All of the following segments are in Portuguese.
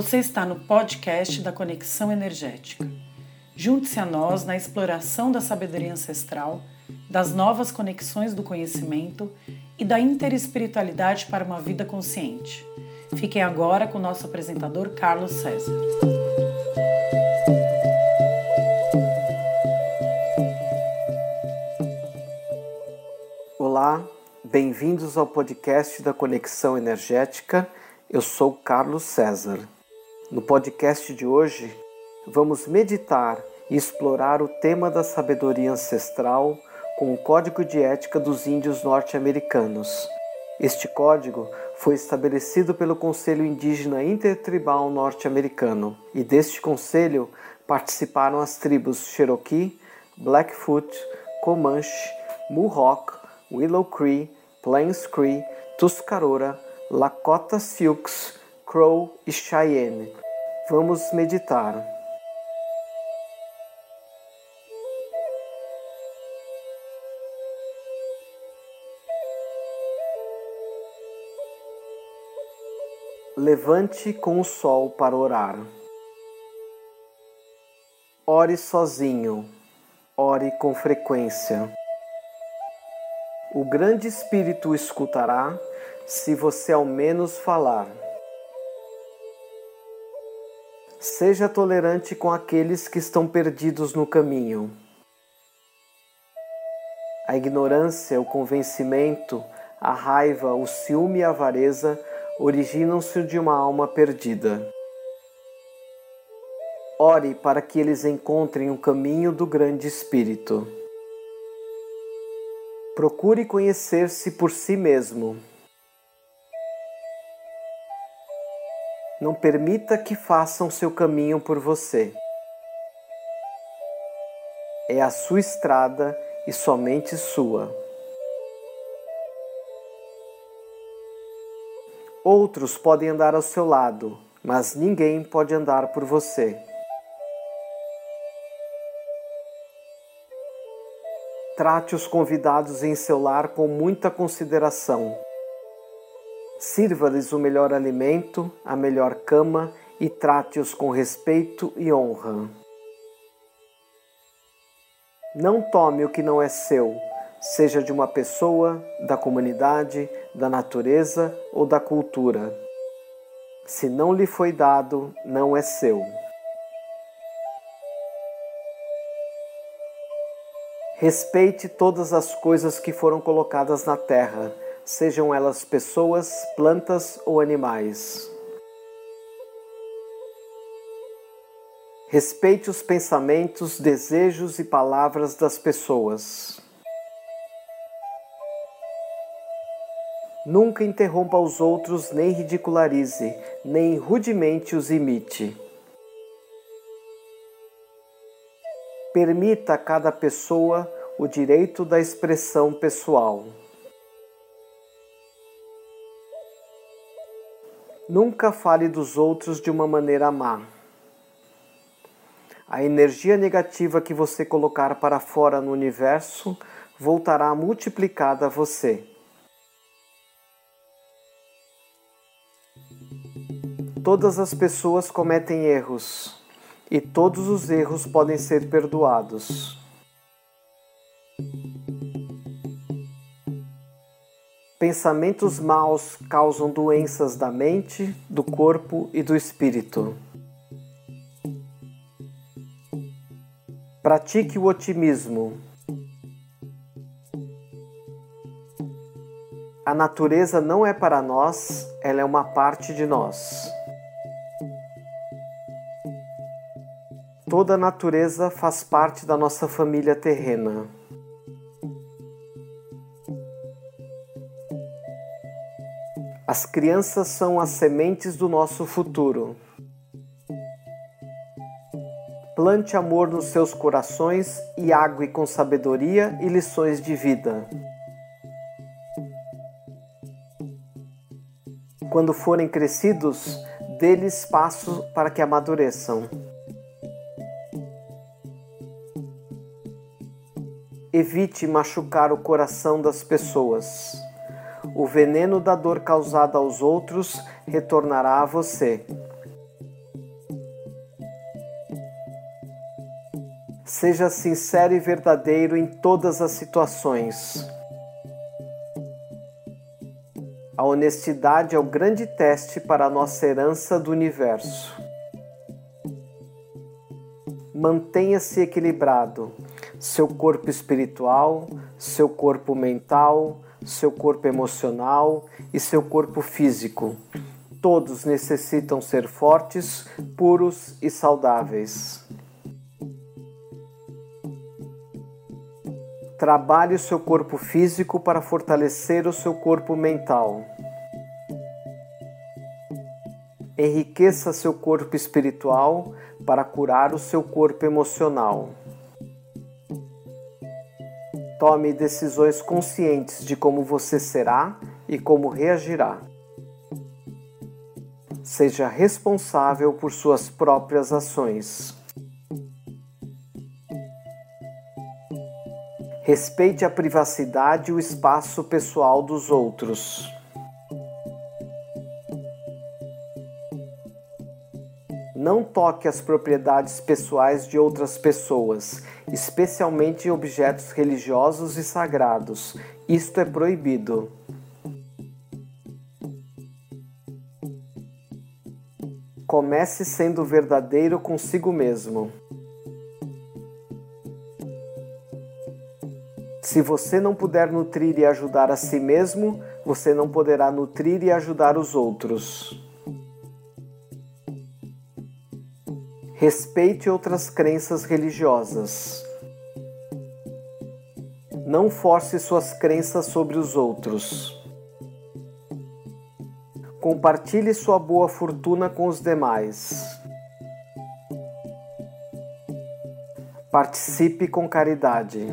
Você está no podcast da Conexão Energética. Junte-se a nós na exploração da sabedoria ancestral, das novas conexões do conhecimento e da interespiritualidade para uma vida consciente. Fiquem agora com o nosso apresentador Carlos César. Olá, bem-vindos ao podcast da Conexão Energética. Eu sou Carlos César. No podcast de hoje, vamos meditar e explorar o tema da sabedoria ancestral com o Código de Ética dos Índios Norte-Americanos. Este código foi estabelecido pelo Conselho Indígena Intertribal Norte-Americano e deste conselho participaram as tribos Cherokee, Blackfoot, Comanche, Mohawk, Willow Cree, Plains Cree, Tuscarora, Lakota Sioux, Crow e Cheyenne. Vamos meditar. Levante com o sol para orar. Ore sozinho, ore com frequência. O grande Espírito escutará se você ao menos falar. Seja tolerante com aqueles que estão perdidos no caminho. A ignorância, o convencimento, a raiva, o ciúme e a avareza originam-se de uma alma perdida. Ore para que eles encontrem o caminho do grande Espírito. Procure conhecer-se por si mesmo Não permita que façam seu caminho por você. É a sua estrada e somente sua. Outros podem andar ao seu lado, mas ninguém pode andar por você. Trate os convidados em seu lar com muita consideração Sirva-lhes o melhor alimento, a melhor cama e trate-os com respeito e honra. Não tome o que não é seu, seja de uma pessoa, da comunidade, da natureza ou da cultura. Se não lhe foi dado, não é seu. Respeite todas as coisas que foram colocadas na terra sejam elas pessoas, plantas ou animais. Respeite os pensamentos, desejos e palavras das pessoas. Nunca interrompa os outros, nem ridicularize, nem rudemente os imite. Permita a cada pessoa o direito da expressão pessoal. Nunca fale dos outros de uma maneira má. A energia negativa que você colocar para fora no universo voltará multiplicada a você. Todas as pessoas cometem erros e todos os erros podem ser perdoados. Pensamentos maus causam doenças da mente, do corpo e do espírito. Pratique o otimismo. A natureza não é para nós, ela é uma parte de nós. Toda a natureza faz parte da nossa família terrena. As crianças são as sementes do nosso futuro. Plante amor nos seus corações e águe com sabedoria e lições de vida. Quando forem crescidos, dê-lhes espaço para que amadureçam. Evite machucar o coração das pessoas. O veneno da dor causada aos outros retornará a você. Seja sincero e verdadeiro em todas as situações. A honestidade é o grande teste para a nossa herança do universo. Mantenha-se equilibrado, seu corpo espiritual, seu corpo mental, seu corpo emocional e seu corpo físico. Todos necessitam ser fortes, puros e saudáveis. Trabalhe o seu corpo físico para fortalecer o seu corpo mental. Enriqueça seu corpo espiritual para curar o seu corpo emocional. Tome decisões conscientes de como você será e como reagirá. Seja responsável por suas próprias ações. Respeite a privacidade e o espaço pessoal dos outros. Não toque as propriedades pessoais de outras pessoas, especialmente objetos religiosos e sagrados. Isto é proibido. Comece sendo verdadeiro consigo mesmo. Se você não puder nutrir e ajudar a si mesmo, você não poderá nutrir e ajudar os outros. Respeite outras crenças religiosas. Não force suas crenças sobre os outros. Compartilhe sua boa fortuna com os demais. Participe com caridade.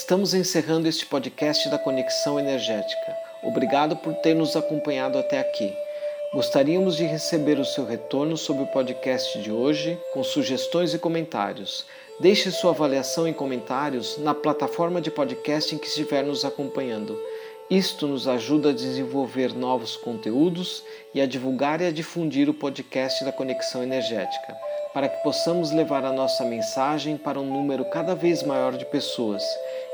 Estamos encerrando este podcast da Conexão Energética. Obrigado por ter nos acompanhado até aqui. Gostaríamos de receber o seu retorno sobre o podcast de hoje, com sugestões e comentários. Deixe sua avaliação e comentários na plataforma de podcast em que estiver nos acompanhando. Isto nos ajuda a desenvolver novos conteúdos e a divulgar e a difundir o podcast da Conexão Energética, para que possamos levar a nossa mensagem para um número cada vez maior de pessoas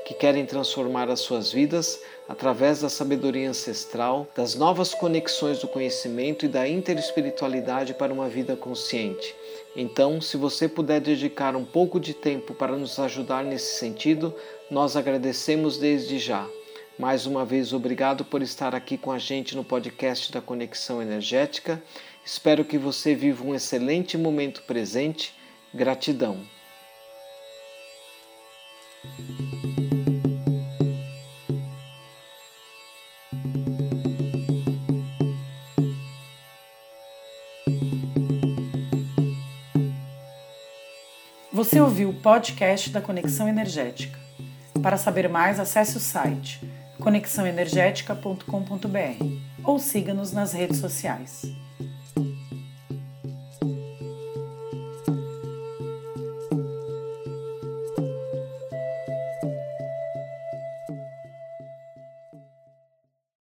que querem transformar as suas vidas através da sabedoria ancestral, das novas conexões do conhecimento e da interespiritualidade para uma vida consciente. Então, se você puder dedicar um pouco de tempo para nos ajudar nesse sentido, nós agradecemos desde já. Mais uma vez, obrigado por estar aqui com a gente no podcast da Conexão Energética. Espero que você viva um excelente momento presente. Gratidão. Você ouviu o podcast da Conexão Energética. Para saber mais, acesse o site conexãoenergética.com.br ou siga-nos nas redes sociais.